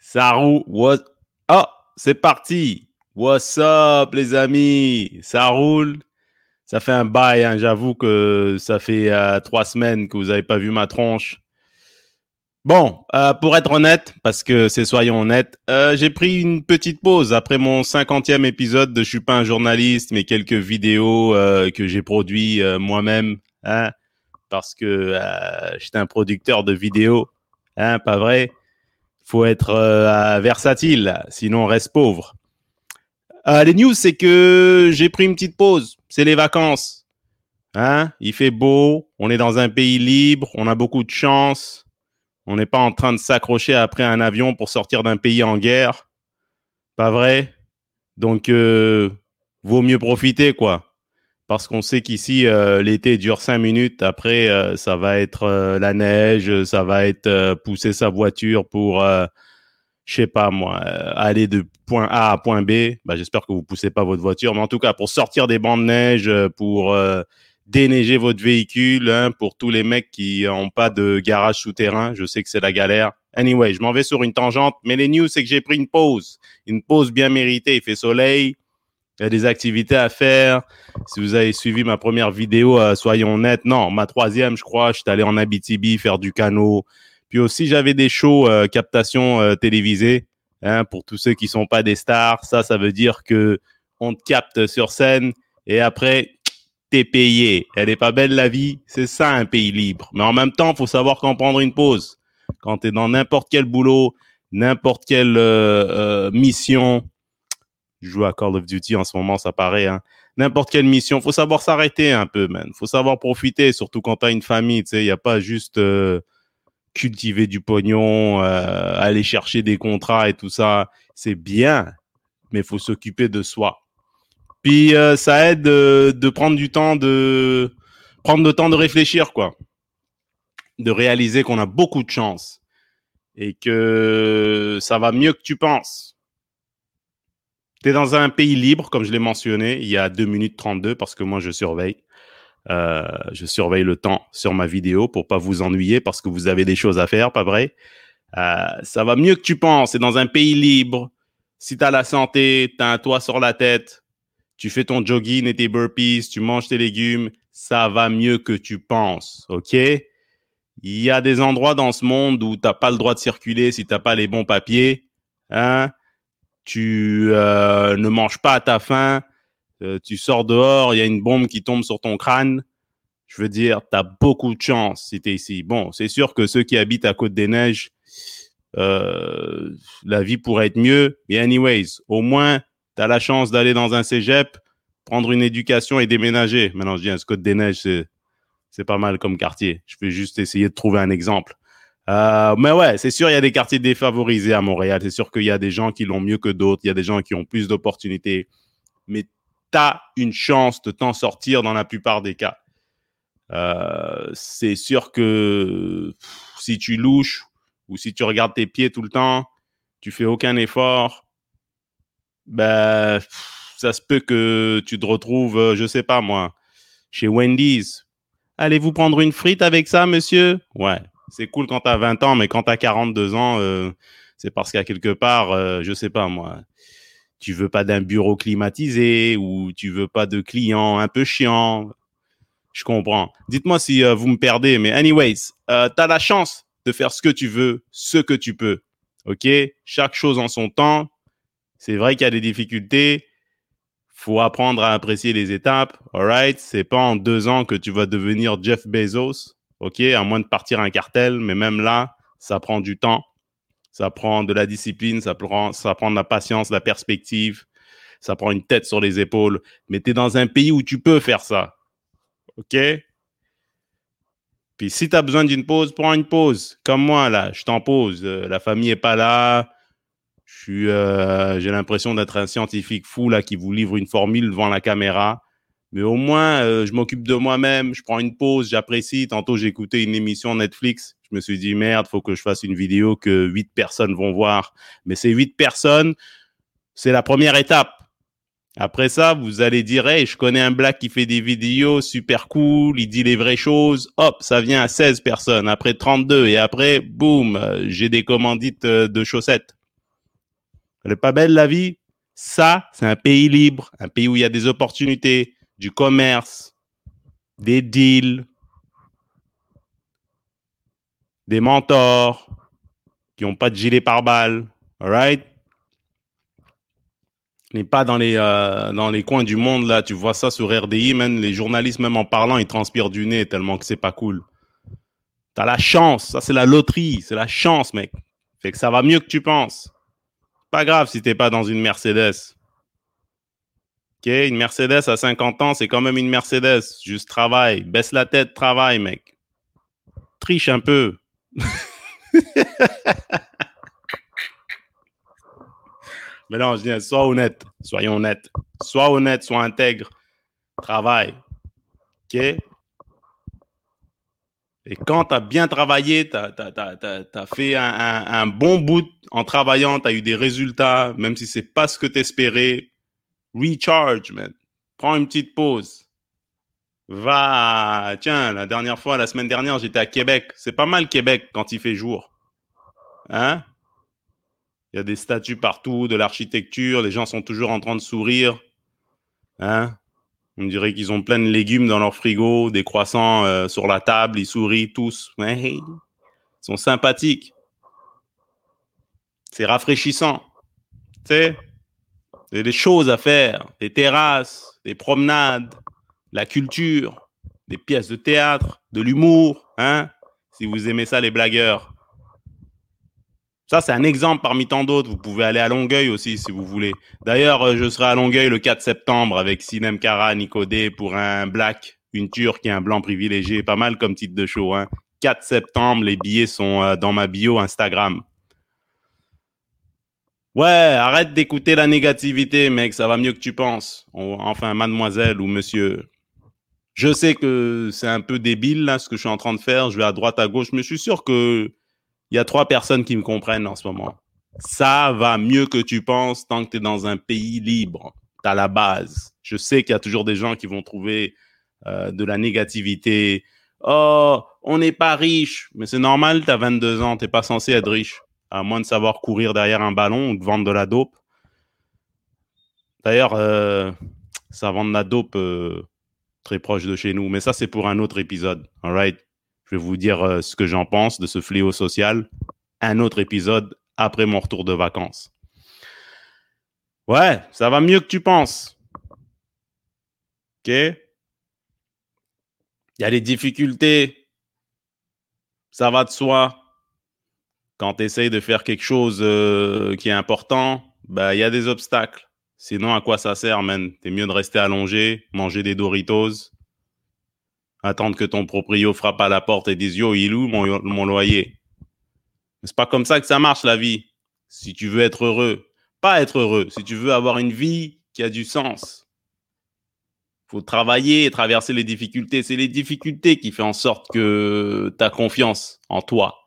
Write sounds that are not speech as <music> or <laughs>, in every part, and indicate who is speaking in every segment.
Speaker 1: Ça roule. What... Oh, c'est parti. What's up, les amis? Ça roule? Ça fait un bail, hein. j'avoue que ça fait euh, trois semaines que vous n'avez pas vu ma tronche. Bon, euh, pour être honnête, parce que c'est soyons honnêtes, euh, j'ai pris une petite pause après mon cinquantième épisode de Je suis pas un journaliste, mais quelques vidéos que j'ai produit moi-même, hein, parce que j'étais un producteur de vidéos, hein, pas vrai? Faut être euh, versatile, sinon on reste pauvre. Euh, les news, c'est que j'ai pris une petite pause. C'est les vacances. Hein? Il fait beau, on est dans un pays libre, on a beaucoup de chance. On n'est pas en train de s'accrocher après un avion pour sortir d'un pays en guerre. Pas vrai? Donc, euh, vaut mieux profiter, quoi parce qu'on sait qu'ici euh, l'été dure cinq minutes. Après, euh, ça va être euh, la neige, ça va être pousser sa voiture pour, je sais pas moi, aller de point A à point B. Bah, j'espère que vous poussez pas votre voiture, mais en tout cas pour sortir des bancs de neige, pour déneiger votre véhicule, hein, pour tous les mecs qui n'ont pas de garage souterrain. Je sais que c'est la galère. Anyway, je m'en vais sur une tangente, mais les news c'est que j'ai pris une pause, une pause bien méritée. Il fait soleil. Il y a des activités à faire. Si vous avez suivi ma première vidéo, euh, soyons honnêtes, non, ma troisième, je crois, j'étais allé en Abitibi faire du canot. Puis aussi, j'avais des shows euh, captation euh, télévisée. Hein, pour tous ceux qui sont pas des stars, ça, ça veut dire que on te capte sur scène et après, t'es payé. Elle est pas belle la vie, c'est ça un pays libre. Mais en même temps, faut savoir quand prendre une pause. Quand tu es dans n'importe quel boulot, n'importe quelle mission, joue à Call of Duty en ce moment, ça paraît. Hein. N'importe quelle mission, faut savoir s'arrêter un peu, man. Faut savoir profiter, surtout quand t'as une famille. Il y a pas juste euh, cultiver du pognon, euh, aller chercher des contrats et tout ça. C'est bien, mais faut s'occuper de soi. Puis euh, ça aide de prendre du temps de prendre le temps de réfléchir, quoi, de réaliser qu'on a beaucoup de chance et que ça va mieux que tu penses tu dans un pays libre, comme je l'ai mentionné, il y a 2 minutes 32 parce que moi je surveille. Euh, je surveille le temps sur ma vidéo pour pas vous ennuyer parce que vous avez des choses à faire, pas vrai? Euh, ça va mieux que tu penses. C'est dans un pays libre. Si tu la santé, tu as un toit sur la tête, tu fais ton jogging et tes burpees, tu manges tes légumes, ça va mieux que tu penses. OK? Il y a des endroits dans ce monde où tu pas le droit de circuler si tu pas les bons papiers. Hein? Tu euh, ne manges pas à ta faim, euh, tu sors dehors, il y a une bombe qui tombe sur ton crâne. Je veux dire, tu as beaucoup de chance si tu ici. Bon, c'est sûr que ceux qui habitent à Côte-des-Neiges, euh, la vie pourrait être mieux. Mais anyways, au moins, tu as la chance d'aller dans un cégep, prendre une éducation et déménager. Maintenant, je dis, un Côte-des-Neiges, c'est pas mal comme quartier. Je vais juste essayer de trouver un exemple. Euh, mais ouais, c'est sûr, il y a des quartiers défavorisés à Montréal. C'est sûr qu'il y a des gens qui l'ont mieux que d'autres. Il y a des gens qui ont plus d'opportunités. Mais tu as une chance de t'en sortir dans la plupart des cas. Euh, c'est sûr que si tu louches ou si tu regardes tes pieds tout le temps, tu fais aucun effort, ben, ça se peut que tu te retrouves, euh, je sais pas moi, chez Wendy's. Allez-vous prendre une frite avec ça, monsieur? Ouais, c'est cool quand tu as 20 ans, mais quand tu as 42 ans, euh, c'est parce qu'à quelque part, euh, je sais pas moi, tu veux pas d'un bureau climatisé ou tu veux pas de clients un peu chiants. Je comprends. Dites-moi si euh, vous me perdez, mais anyways, tu as la chance de faire ce que tu veux, ce que tu peux. OK? Chaque chose en son temps. C'est vrai qu'il y a des difficultés. Faut apprendre à apprécier les étapes. All right? C'est pas en deux ans que tu vas devenir Jeff Bezos. OK, à moins de partir un cartel, mais même là, ça prend du temps, ça prend de la discipline, ça prend, de la patience, de la perspective, ça prend une tête sur les épaules. Mais tu es dans un pays où tu peux faire ça. OK? Puis si tu as besoin d'une pause, prends une pause. Comme moi, là, je t'en pose. Euh, la famille est pas là. Euh, j'ai l'impression d'être un scientifique fou là qui vous livre une formule devant la caméra. Mais au moins, euh, je m'occupe de moi-même, je prends une pause, j'apprécie. Tantôt, écouté une émission Netflix. Je me suis dit, merde, faut que je fasse une vidéo que huit personnes vont voir. Mais ces huit personnes, c'est la première étape. Après ça, vous allez dire, hey, je connais un black qui fait des vidéos super cool, il dit les vraies choses. Hop, ça vient à 16 personnes, après 32. Et après, boum, euh, j'ai des commandites euh, de chaussettes. Elle est pas belle la vie? Ça, c'est un pays libre, un pays où il y a des opportunités, du commerce, des deals, des mentors qui n'ont pas de gilet pare-balles. Alright n'est pas dans les euh, dans les coins du monde là, tu vois ça sur RDI, même les journalistes même en parlant, ils transpirent du nez tellement que c'est pas cool. T'as la chance, ça c'est la loterie, c'est la chance, mec. Fait que ça va mieux que tu penses. Pas grave si t'es pas dans une Mercedes. Une Mercedes à 50 ans, c'est quand même une Mercedes. Juste travaille, baisse la tête, travaille, mec. Triche un peu. Mais non, je dis, sois honnête, soyons honnêtes. Sois honnête, sois intègre, travaille. OK? Et quand tu as bien travaillé, tu as, fait un, bon bout en travaillant, tu as eu des résultats, même si c'est pas ce que tu espérais, recharge, man. Prends une petite pause. Va, tiens, la dernière fois, la semaine dernière, j'étais à Québec. C'est pas mal Québec quand il fait jour. Hein? Il y a des statues partout, de l'architecture, les gens sont toujours en train de sourire. Hein? On dirait qu'ils ont plein de légumes dans leur frigo, des croissants euh, sur la table, ils sourient tous. ils sont sympathiques. C'est rafraîchissant. Tu sais, il des choses à faire, des terrasses, des promenades, la culture, des pièces de théâtre, de l'humour, hein, si vous aimez ça, les blagueurs. Ça, c'est un exemple parmi tant d'autres. Vous pouvez aller à Longueuil aussi si vous voulez. D'ailleurs, euh, je serai à Longueuil le 4 septembre avec Sinem Kara, Nicodé pour un black, une turque et un blanc privilégié. Pas mal comme titre de show. Hein. 4 septembre, les billets sont euh, dans ma bio Instagram. Ouais, arrête d'écouter la négativité, mec. Ça va mieux que tu penses. Enfin, mademoiselle ou monsieur. Je sais que c'est un peu débile là ce que je suis en train de faire. Je vais à droite, à gauche, mais je suis sûr que il y a trois personnes qui me comprennent en ce moment. Ça va mieux que tu penses tant que tu dans un pays libre. Tu as la base. Je sais qu'il y a toujours des gens qui vont trouver euh, de la négativité. Oh, on n'est pas riche. Mais c'est normal, tu as 22 ans, tu pas censé être riche. À moins de savoir courir derrière un ballon ou de vendre de la dope. D'ailleurs, euh, ça vend de la dope euh, très proche de chez nous. Mais ça, c'est pour un autre épisode. All right? Je vais vous dire euh, ce que j'en pense de ce fléau social. Un autre épisode après mon retour de vacances. Ouais, ça va mieux que tu penses. OK? Il y a des difficultés. Ça va de soi. Quand tu essayes de faire quelque chose euh, qui est important, bah, il y a des obstacles. Sinon, à quoi ça sert, man? T'es mieux de rester allongé, manger des Doritos, attendre que ton proprio frappe à la porte et dise yo, il où mon, mon loyer? C'est pas comme ça que ça marche la vie. Si tu veux être heureux, pas être heureux, si tu veux avoir une vie qui a du sens, faut travailler et traverser les difficultés. C'est les difficultés qui font en sorte que tu as confiance en toi.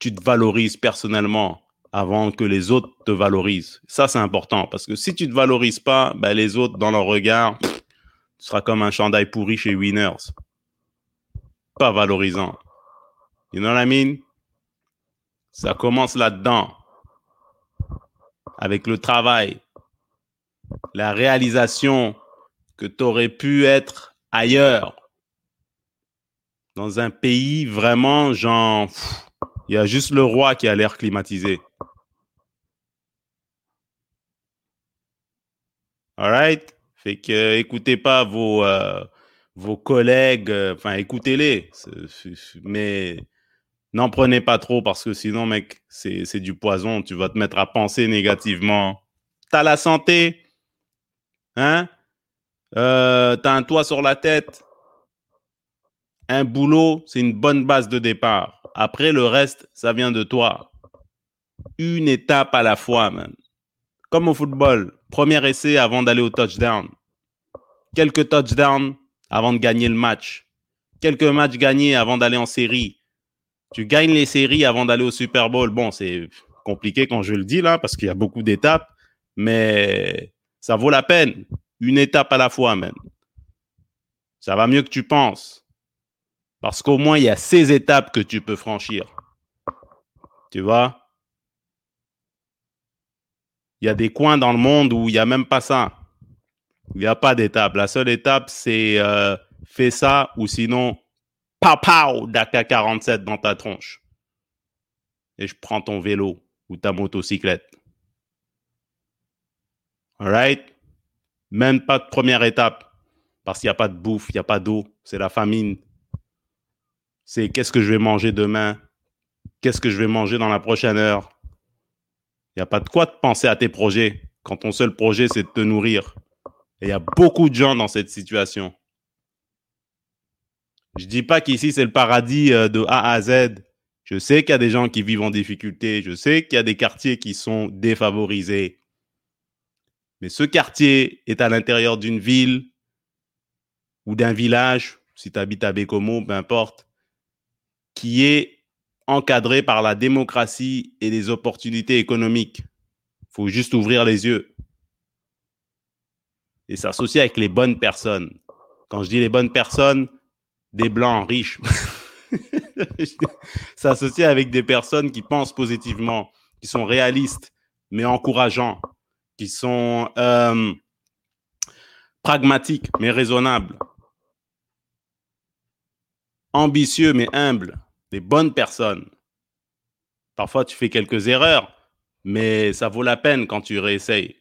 Speaker 1: Tu te valorises personnellement avant que les autres te valorisent. Ça, c'est important parce que si tu te valorises pas, ben, les autres, dans leur regard, ce sera comme un chandail pourri chez Winners. Pas valorisant. You know what I mean? Ça commence là-dedans. Avec le travail. La réalisation que tu aurais pu être ailleurs. Dans un pays vraiment, genre, il y a juste le roi qui a l'air climatisé. All right? Fait que écoutez pas vos euh, vos collègues, euh, enfin écoutez-les, mais n'en prenez pas trop parce que sinon, mec, c'est du poison. Tu vas te mettre à penser négativement. T'as la santé, hein? Euh, t'as un toit sur la tête, un boulot, c'est une bonne base de départ. Après, le reste, ça vient de toi. Une étape à la fois, man. Comme au football, premier essai avant d'aller au touchdown. Quelques touchdowns avant de gagner le match. Quelques matchs gagnés avant d'aller en série. Tu gagnes les séries avant d'aller au Super Bowl. Bon, c'est compliqué quand je le dis là, parce qu'il y a beaucoup d'étapes, mais ça vaut la peine. Une étape à la fois, même. Ça va mieux que tu penses. Parce qu'au moins, il y a ces étapes que tu peux franchir. Tu vois? Il y a des coins dans le monde où il n'y a même pas ça. Il n'y a pas d'étape. La seule étape, c'est euh, fais ça ou sinon, papao d'AK-47 dans ta tronche. Et je prends ton vélo ou ta motocyclette. Alright? Même pas de première étape. Parce qu'il n'y a pas de bouffe, il n'y a pas d'eau. C'est la famine. C'est qu'est-ce que je vais manger demain? Qu'est-ce que je vais manger dans la prochaine heure? Il n'y a pas de quoi de penser à tes projets quand ton seul projet, c'est de te nourrir. Et il y a beaucoup de gens dans cette situation. Je dis pas qu'ici, c'est le paradis euh, de A à Z. Je sais qu'il y a des gens qui vivent en difficulté. Je sais qu'il y a des quartiers qui sont défavorisés. Mais ce quartier est à l'intérieur d'une ville ou d'un village, si tu habites à Bécomo, peu importe, qui est encadré par la démocratie et les opportunités économiques. Il faut juste ouvrir les yeux et s'associer avec les bonnes personnes. Quand je dis les bonnes personnes, des blancs riches. <laughs> s'associer avec des personnes qui pensent positivement, qui sont réalistes, mais encourageants, qui sont euh, pragmatiques, mais raisonnables, ambitieux, mais humbles, des bonnes personnes. Parfois, tu fais quelques erreurs, mais ça vaut la peine quand tu réessayes.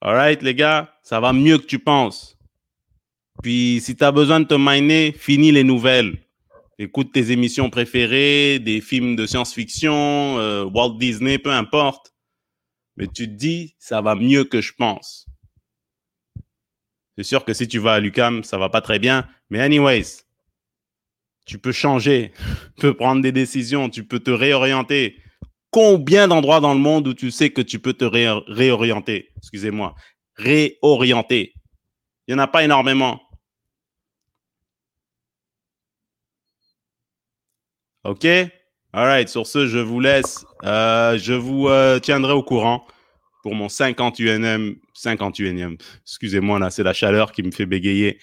Speaker 1: Alright, les gars, ça va mieux que tu penses. Puis, si tu as besoin de te miner, finis les nouvelles. Écoute tes émissions préférées, des films de science-fiction, euh, Walt Disney, peu importe. Mais tu te dis, ça va mieux que je pense. C'est sûr que si tu vas à l'UCAM, ça va pas très bien. Mais anyways, tu peux changer, <laughs> tu peux prendre des décisions, tu peux te réorienter. Combien d'endroits dans le monde où tu sais que tu peux te réorienter? Excusez-moi, réorienter. Il n'y en a pas énormément. OK? All Sur ce, je vous laisse. Euh, je vous euh, tiendrai au courant pour mon 51e, 51e. Excusez-moi, là, c'est la chaleur qui me fait bégayer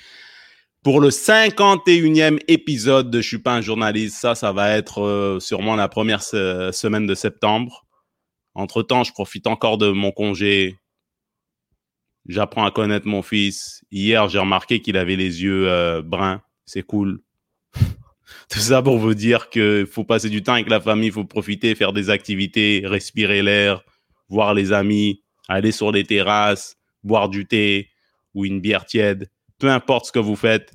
Speaker 1: pour le 51e épisode de Je suis pas un journaliste. Ça, ça va être euh, sûrement la première semaine de septembre. Entre-temps, je profite encore de mon congé. J'apprends à connaître mon fils. Hier, j'ai remarqué qu'il avait les yeux euh, bruns. C'est cool. <laughs> Tout ça pour vous dire qu'il faut passer du temps avec la famille, il faut profiter, faire des activités, respirer l'air, voir les amis, aller sur les terrasses, boire du thé ou une bière tiède. Peu importe ce que vous faites,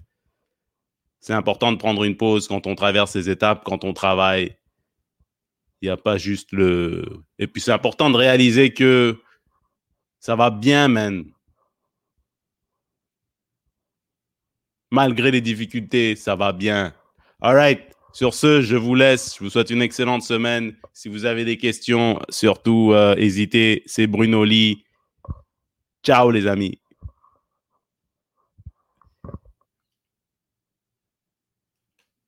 Speaker 1: c'est important de prendre une pause quand on traverse ces étapes, quand on travaille. Il n'y a pas juste le. Et puis c'est important de réaliser que ça va bien, man. Malgré les difficultés, ça va bien. All right. Sur ce, je vous laisse. Je vous souhaite une excellente semaine. Si vous avez des questions, surtout, euh, hésitez. C'est Bruno Lee. Ciao, les amis.